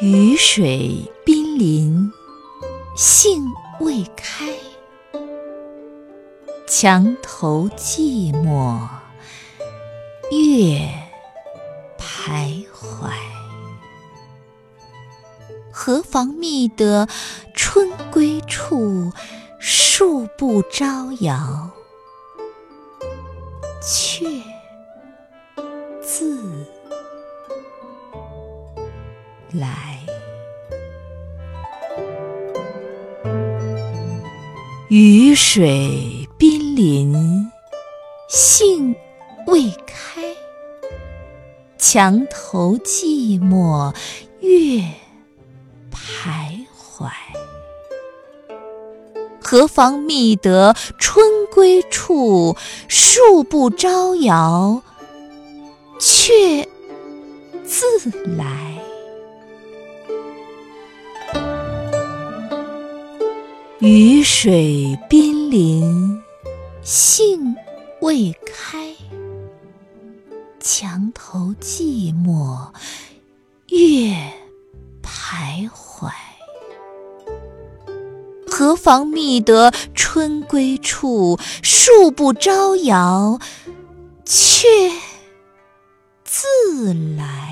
雨水濒临，杏未开。墙头寂寞，月徘徊。何妨觅得春归处，数步招摇，却自来。雨水濒临，杏未开。墙头寂寞，月徘徊。何妨觅得春归处，数步招摇，却自来。雨水濒临，杏未开。墙头寂寞，月徘徊。何妨觅得春归处，数步招摇，却自来。